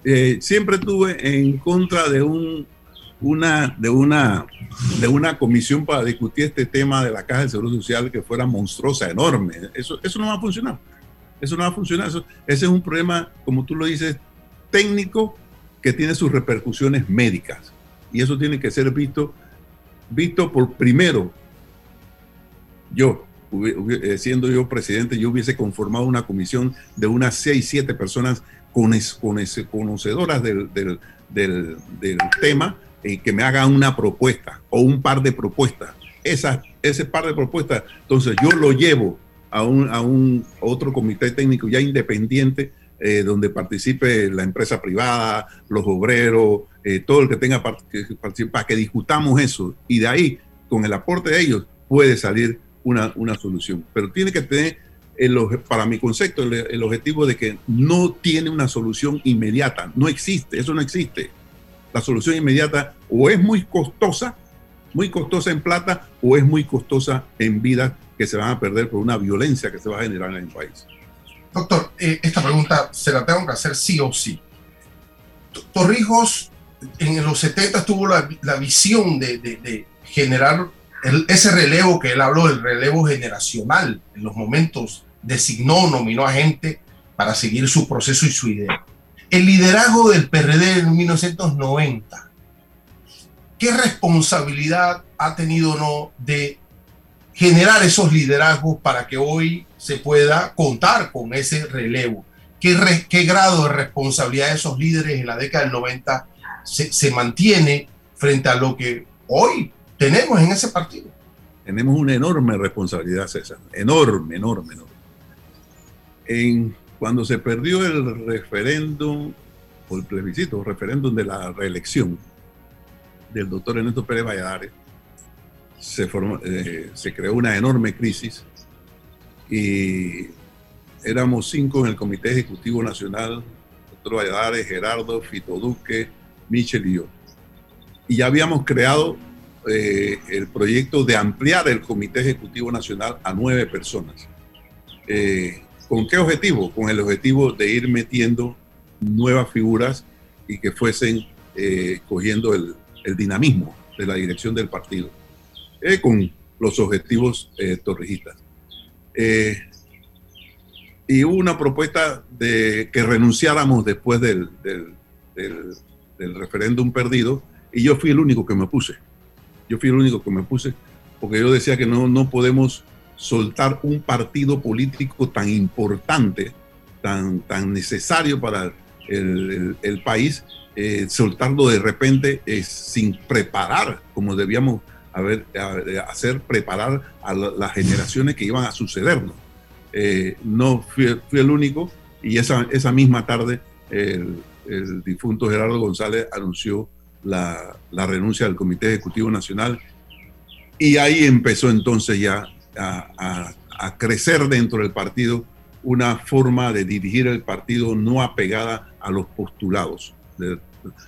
Eh, siempre estuve en contra de un una, de, una, de una comisión para discutir este tema de la Caja del Seguro Social que fuera monstruosa, enorme. Eso, eso no va a funcionar. Eso no va a funcionar. Eso, ese es un problema, como tú lo dices, técnico que tiene sus repercusiones médicas. Y eso tiene que ser visto, visto por primero, yo, eh, siendo yo presidente, yo hubiese conformado una comisión de unas seis, siete personas conocedoras del, del, del, tema y eh, que me hagan una propuesta o un par de propuestas. Esa, ese par de propuestas, entonces yo lo llevo a un, a un otro comité técnico ya independiente eh, donde participe la empresa privada, los obreros, eh, todo el que tenga participar, para que discutamos eso. Y de ahí, con el aporte de ellos, puede salir una, una solución. Pero tiene que tener, el, para mi concepto, el, objetivo de que no tiene una solución inmediata. No existe, eso no existe. La solución inmediata o es muy costosa, muy costosa en plata, o es muy costosa en vidas que se van a perder por una violencia que se va a generar en el país. Doctor, eh, esta pregunta se la tengo que hacer sí o sí. Torrijos en los 70 tuvo la, visión de, generar ese relevo que él habló, el relevo generacional. En los momentos designó, nominó a gente para seguir su proceso y su idea. El liderazgo del PRD en 1990, ¿qué responsabilidad ha tenido no de generar esos liderazgos para que hoy se pueda contar con ese relevo. ¿Qué, qué grado de responsabilidad de esos líderes en la década del 90 se, se, mantiene frente a lo que hoy tenemos en ese partido? Tenemos una enorme responsabilidad, César. Enorme, enorme, enorme. En, cuando se perdió el referéndum, o el plebiscito, el referéndum de la reelección del doctor Ernesto Pérez Valladares, se, formó, eh, se creó una enorme crisis y éramos cinco en el Comité Ejecutivo Nacional, doctor Valladares, Gerardo, Fito Duque, Michel y yo. Y ya habíamos creado eh, el proyecto de ampliar el Comité Ejecutivo Nacional a nueve personas. Eh, ¿Con qué objetivo? Con el objetivo de ir metiendo nuevas figuras y que fuesen eh, cogiendo el, dinamismo de la dirección del partido, eh, con los objetivos eh, torrijistas. y hubo una propuesta de que renunciáramos después del, del, del referéndum perdido, y yo fui el único que me puse. Yo fui el único que me puse, porque yo decía que no, no podemos soltar un partido político tan importante, tan, tan necesario para el, país, eh, soltarlo de repente eh, sin preparar, como debíamos haber, hacer, preparar a las generaciones que iban a sucedernos. Eh, no fui, fui, el único y esa, esa misma tarde el, el difunto Gerardo González anunció la, la, renuncia del Comité Ejecutivo Nacional y ahí empezó entonces ya a, a, crecer dentro del partido una forma de dirigir el partido no apegada a los postulados.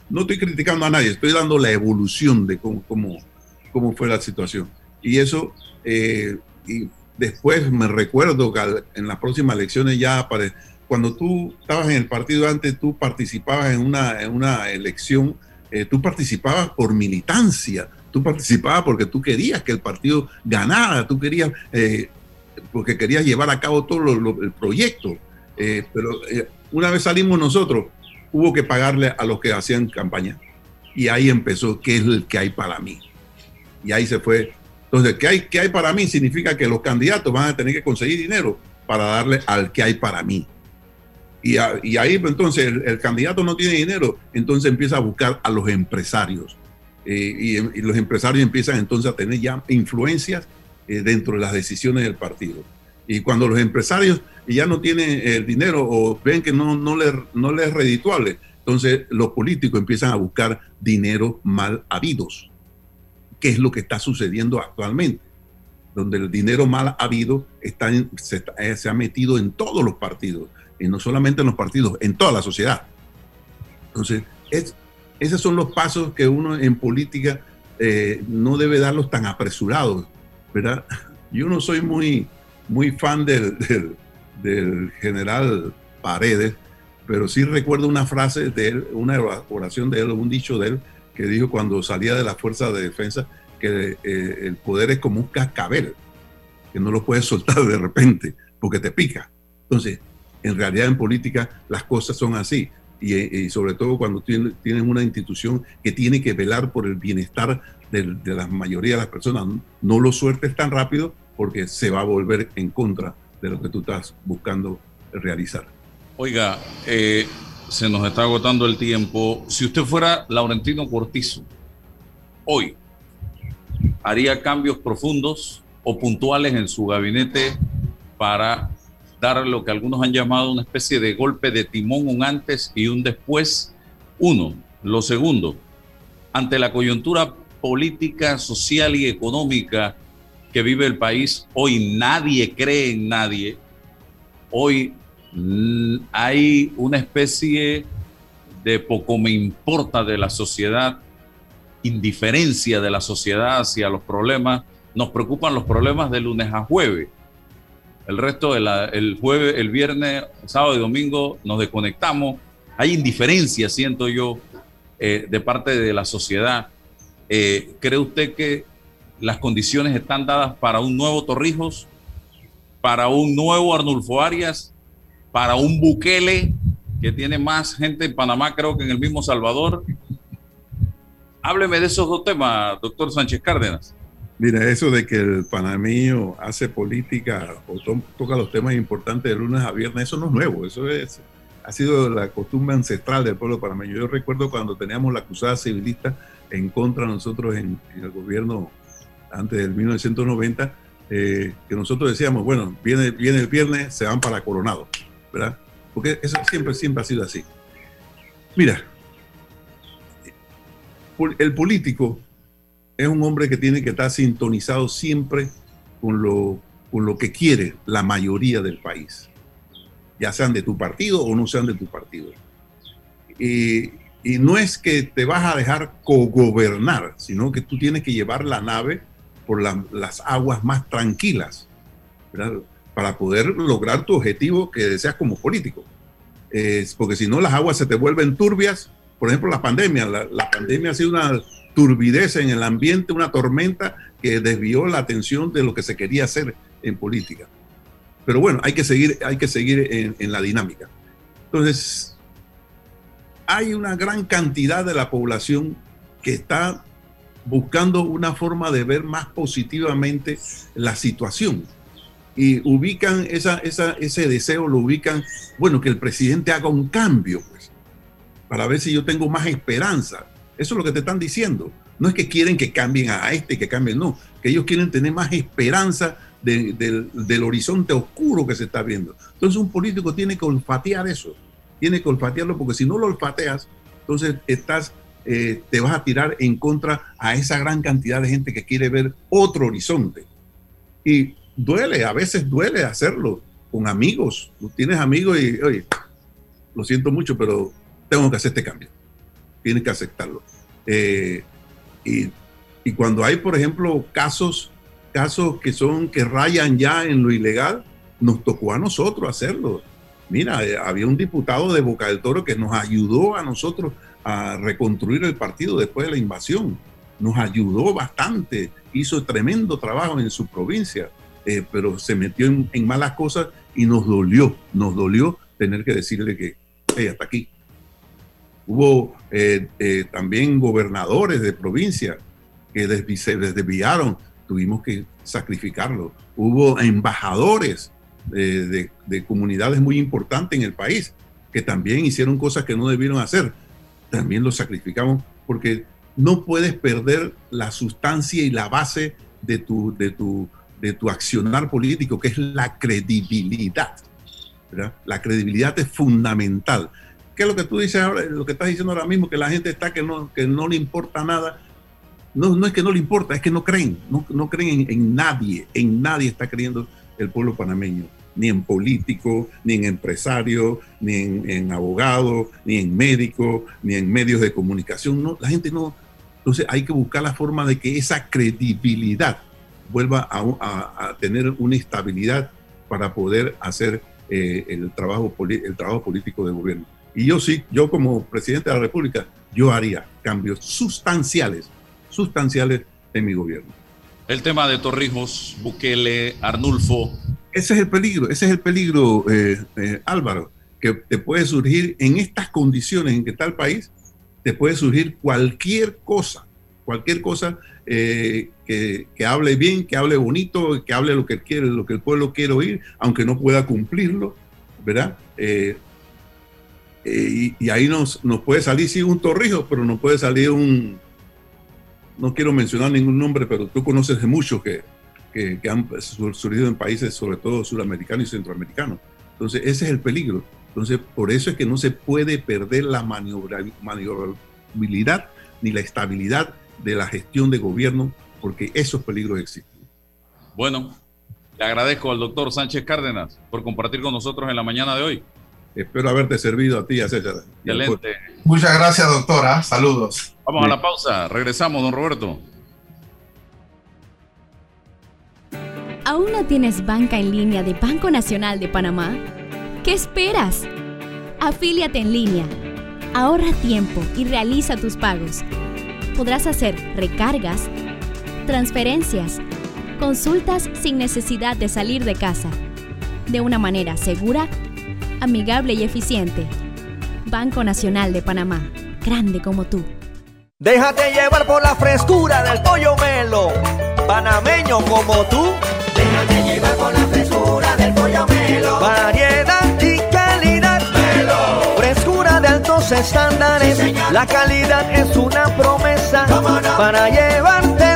No estoy criticando a nadie, estoy dando la evolución de cómo, cómo, cómo fue la situación. Y eso, eh, y después me recuerdo que en las próximas elecciones ya apareció cuando tú estabas en el partido antes, tú participabas en una, en una elección, eh, tú participabas por militancia, tú participabas porque tú querías que el partido ganara, tú querías, eh, porque querías llevar a cabo todo el proyecto. Eh, pero una vez salimos nosotros, hubo que pagarle a los que hacían campaña. Y ahí empezó, ¿qué es el que hay para mí? Y ahí se fue. Entonces, ¿qué hay, qué hay para mí? Significa que los candidatos van a tener que conseguir dinero para darle al que hay para mí. Y, ahí pues, entonces el, candidato no tiene dinero, entonces empieza a buscar a los empresarios. Eh, y, los empresarios empiezan entonces a tener ya influencias eh, dentro de las decisiones del partido. Y cuando los empresarios ya no tienen el dinero o ven que no, no, les, no les es redituable, entonces los políticos empiezan a buscar dinero mal habidos, que es lo que está sucediendo actualmente, donde el dinero mal habido está se, se ha metido en todos los partidos y no solamente en los partidos, en toda la sociedad. Entonces, es, esos son los pasos que uno en política eh, no debe darlos tan apresurados, ¿verdad? Yo no soy muy, muy fan del, general Paredes, pero sí recuerdo una frase de él, una oración de él, un dicho de él, que dijo cuando salía de la fuerza de defensa que eh, el poder es como un cascabel, que no lo puedes soltar de repente porque te pica. Entonces, en realidad en política las cosas son así. Y, sobre todo cuando tienen una institución que tiene que velar por el bienestar de, la mayoría de las personas. No lo sueltes tan rápido porque se va a volver en contra de lo que tú estás buscando realizar. Oiga, eh, se nos está agotando el tiempo. Si usted fuera Laurentino Cortizo, hoy, ¿haría cambios profundos o puntuales en su gabinete para dar lo que algunos han llamado una especie de golpe de timón, un antes y un después. Uno. Lo segundo, ante la coyuntura política, social y económica que vive el país, hoy nadie cree en nadie. Hoy hay una especie de poco me importa de la sociedad, indiferencia de la sociedad hacia los problemas. Nos preocupan los problemas de lunes a jueves el resto del jueves, el viernes, sábado y domingo nos desconectamos. Hay indiferencia, siento yo, eh, de parte de la sociedad. Eh, ¿Cree usted que las condiciones están dadas para un nuevo Torrijos, para un nuevo Arnulfo Arias, para un Bukele que tiene más gente en Panamá, creo que en el mismo Salvador? Hábleme de esos dos temas, doctor Sánchez Cárdenas. Mira, eso de que el panameño hace política o toca los temas importantes de lunes a viernes, eso no es nuevo, eso es, ha sido la costumbre ancestral del pueblo panameño. Yo recuerdo cuando teníamos la acusada civilista en contra de nosotros en, el gobierno antes del 1990, eh, que nosotros decíamos, bueno, viene, viene el viernes, se van para Coronado, ¿verdad? Porque eso siempre, siempre ha sido así. Mira, el político es un hombre que tiene que estar sintonizado siempre con lo, con lo que quiere la mayoría del país, ya sean de tu partido o no sean de tu partido. Y, no es que te vas a dejar cogobernar, sino que tú tienes que llevar la nave por las aguas más tranquilas. para poder lograr tu objetivo que deseas como político. porque si no, las aguas se te vuelven turbias. Por ejemplo, la pandemia. La, la pandemia ha sido una turbidez en el ambiente, una tormenta que desvió la atención de lo que se quería hacer en política. Pero bueno, hay que seguir, hay que seguir en, la dinámica. Entonces, hay una gran cantidad de la población que está buscando una forma de ver más positivamente la situación. Y ubican ese deseo, lo ubican, bueno, que el presidente haga un cambio, pues, para ver si yo tengo más esperanza. Eso es lo que te están diciendo. No es que quieren que cambien a este, que cambien, no, que ellos quieren tener más esperanza del horizonte oscuro que se está viendo. Entonces un político tiene que olfatear eso, tiene que olfatearlo porque si no lo olfateas, entonces estás, eh, te vas a tirar en contra a esa gran cantidad de gente que quiere ver otro horizonte. Y duele, a veces duele hacerlo con amigos. Tú tienes amigos y, oye, lo siento mucho, pero tengo que hacer este cambio. Tienes que aceptarlo. Eh, y, y cuando hay, por ejemplo, casos casos que son que rayan ya en lo ilegal, nos tocó a nosotros hacerlo. Mira, eh, había un diputado de Boca del Toro que nos ayudó a nosotros a reconstruir el partido después de la invasión. Nos ayudó bastante, hizo tremendo trabajo en su provincia, eh, pero se metió en, malas cosas y nos dolió, nos dolió tener que decirle que, hey, hasta aquí. Hubo eh, también gobernadores de provincia que se desviaron tuvimos que sacrificarlo. Hubo embajadores de, comunidades muy importantes en el país que también hicieron cosas que no debieron hacer. También los sacrificamos porque no puedes perder la sustancia y la base de tu, de tu, de tu accionar político, que es la credibilidad. La credibilidad es fundamental. ¿Qué es lo que tú dices ahora, lo que estás diciendo ahora mismo, que la gente está que no, que no le importa nada? no, no es que no le importa, es que no creen, no, no creen en, nadie, en nadie está creyendo el pueblo panameño, ni en político, ni en empresario, ni en, abogado, ni en médico, ni en medios de comunicación. No, la gente no. Entonces hay que buscar la forma de que esa credibilidad vuelva a, tener una estabilidad para poder hacer eh, el, trabajo, el trabajo político de gobierno. Y yo sí, yo como presidente de la República, yo haría cambios sustanciales sustanciales en mi gobierno. El tema de Torrijos, Bukele, Arnulfo. Ese es el peligro, ese es el peligro, eh, eh, Álvaro, que te puede surgir en estas condiciones en que está el país, te puede surgir cualquier cosa, cualquier cosa eh, que, que, hable bien, que hable bonito, que hable lo que quiere, lo que el pueblo quiere oír, aunque no pueda cumplirlo, ¿verdad? Y, y, ahí nos, puede salir sí un torrijo, pero nos puede salir un, no quiero mencionar ningún nombre, pero tú conoces de muchos que, que, han surgido en países, sobre todo suramericanos y centroamericanos. Entonces, ese es el peligro. Entonces, por eso es que no se puede perder la maniobrabilidad ni la estabilidad de la gestión de gobierno, porque esos peligros existen. Bueno, le agradezco al doctor Sánchez Cárdenas por compartir con nosotros en la mañana de hoy. Espero haberte servido a ti, a César. Excelente. Muchas gracias, doctora. Saludos. Vamos a la pausa. Regresamos, don Roberto. ¿Aún no tienes banca en línea de Banco Nacional de Panamá? ¿Qué esperas? Afíliate en línea. Ahorra tiempo y realiza tus pagos. Podrás hacer recargas, transferencias, consultas sin necesidad de salir de casa. De una manera segura amigable y eficiente. Banco Nacional de Panamá, grande como tú. Déjate llevar por la frescura del pollo melo, panameño como tú. Déjate llevar por la frescura del pollo melo. Variedad y calidad. Melo. Frescura de altos estándares. la calidad es una promesa para llevarte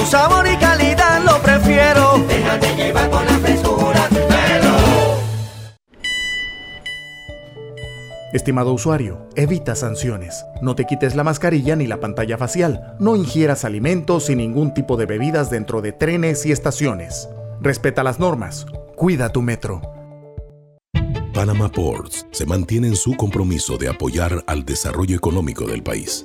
su sabor y calidad lo prefiero. Déjate llevar por la frescura Estimado usuario, evita sanciones. No te quites la mascarilla ni la pantalla facial. No ingieras alimentos y ningún tipo de bebidas dentro de trenes y estaciones. Respeta las normas. Cuida tu metro. Panama Ports se mantiene en su compromiso de apoyar al desarrollo económico del país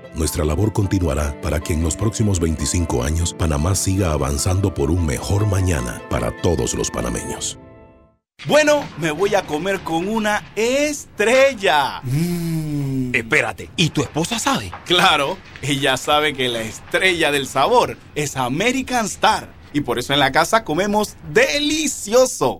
Nuestra labor continuará para que en los próximos 25 años Panamá siga avanzando por un mejor mañana para todos los panameños. Bueno, me voy a comer con una estrella. Mmm. Espérate, ¿y tu esposa sabe? Claro, ella sabe que la estrella del sabor es American Star. Y por eso en la casa comemos delicioso.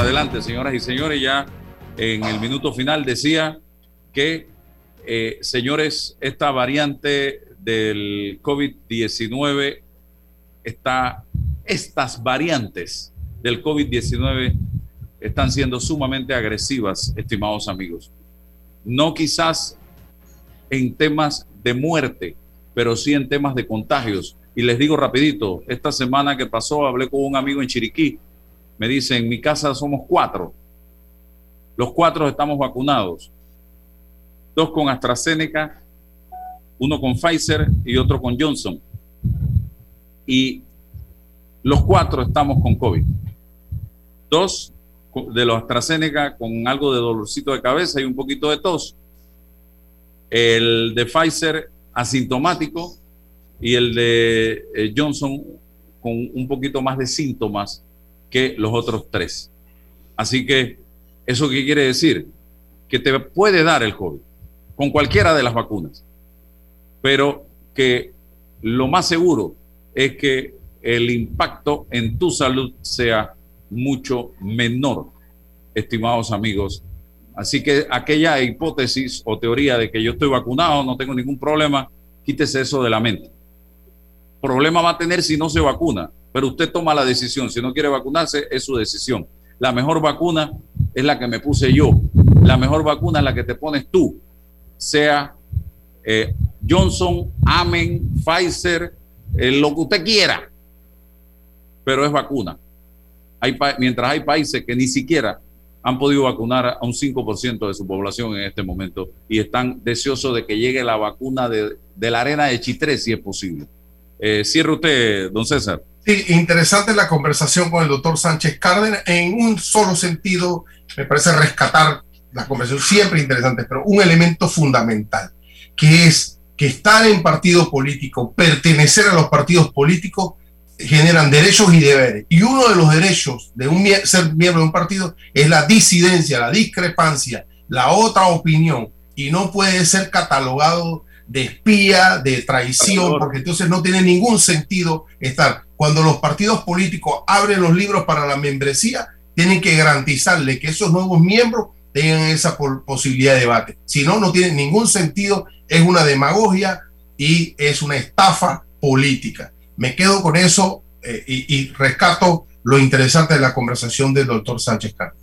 Adelante, señoras y señores. Ya en el minuto final decía que, eh, señores, esta variante del COVID-19 está, estas variantes del COVID-19 están siendo sumamente agresivas, estimados amigos. No quizás en temas de muerte, pero sí en temas de contagios. Y les digo rapidito, esta semana que pasó hablé con un amigo en Chiriquí me dice, en mi casa somos cuatro. Los cuatro estamos vacunados. Dos con AstraZeneca, uno con Pfizer y otro con Johnson. Y los cuatro estamos con COVID. Dos de los AstraZeneca con algo de dolorcito de cabeza y un poquito de tos. El de Pfizer asintomático y el de eh, Johnson con un poquito más de síntomas que los otros tres. Así que, ¿eso qué quiere decir? Que te puede dar el COVID con cualquiera de las vacunas, pero que lo más seguro es que el impacto en tu salud sea mucho menor, estimados amigos. Así que aquella hipótesis o teoría de que yo estoy vacunado, no tengo ningún problema, quítese eso de la mente. Problema va a tener si no se vacuna, pero usted toma la decisión. Si no quiere vacunarse, es su decisión. La mejor vacuna es la que me puse yo. La mejor vacuna es la que te pones tú. Sea eh, Johnson, Amen, Pfizer, eh, lo que usted quiera. Pero es vacuna. Hay mientras hay países que ni siquiera han podido vacunar a un 5% de su población en este momento y están deseosos de que llegue la vacuna de, de la arena de Chitré, si es posible. Eh, cierre usted, don César. Sí, interesante la conversación con el doctor Sánchez Cárdenas. En un solo sentido, me parece rescatar la conversación siempre interesante, pero un elemento fundamental, que es que estar en partido político, pertenecer a los partidos políticos, generan derechos y deberes. Y uno de los derechos de un ser miembro de un partido es la disidencia, la discrepancia, la otra opinión. y no puede ser catalogado de espía, de traición, porque entonces no tiene ningún sentido estar. Cuando los partidos políticos abren los libros para la membresía, tienen que garantizarle que esos nuevos miembros tengan esa posibilidad de debate. Si no, no tiene ningún sentido, es una demagogia y es una estafa política. Me quedo con eso eh, y, rescato lo interesante de la conversación del doctor Sánchez Carlos.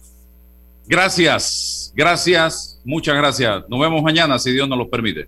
Gracias, gracias, muchas gracias. Nos vemos mañana, si Dios nos lo permite.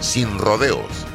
sin rodeos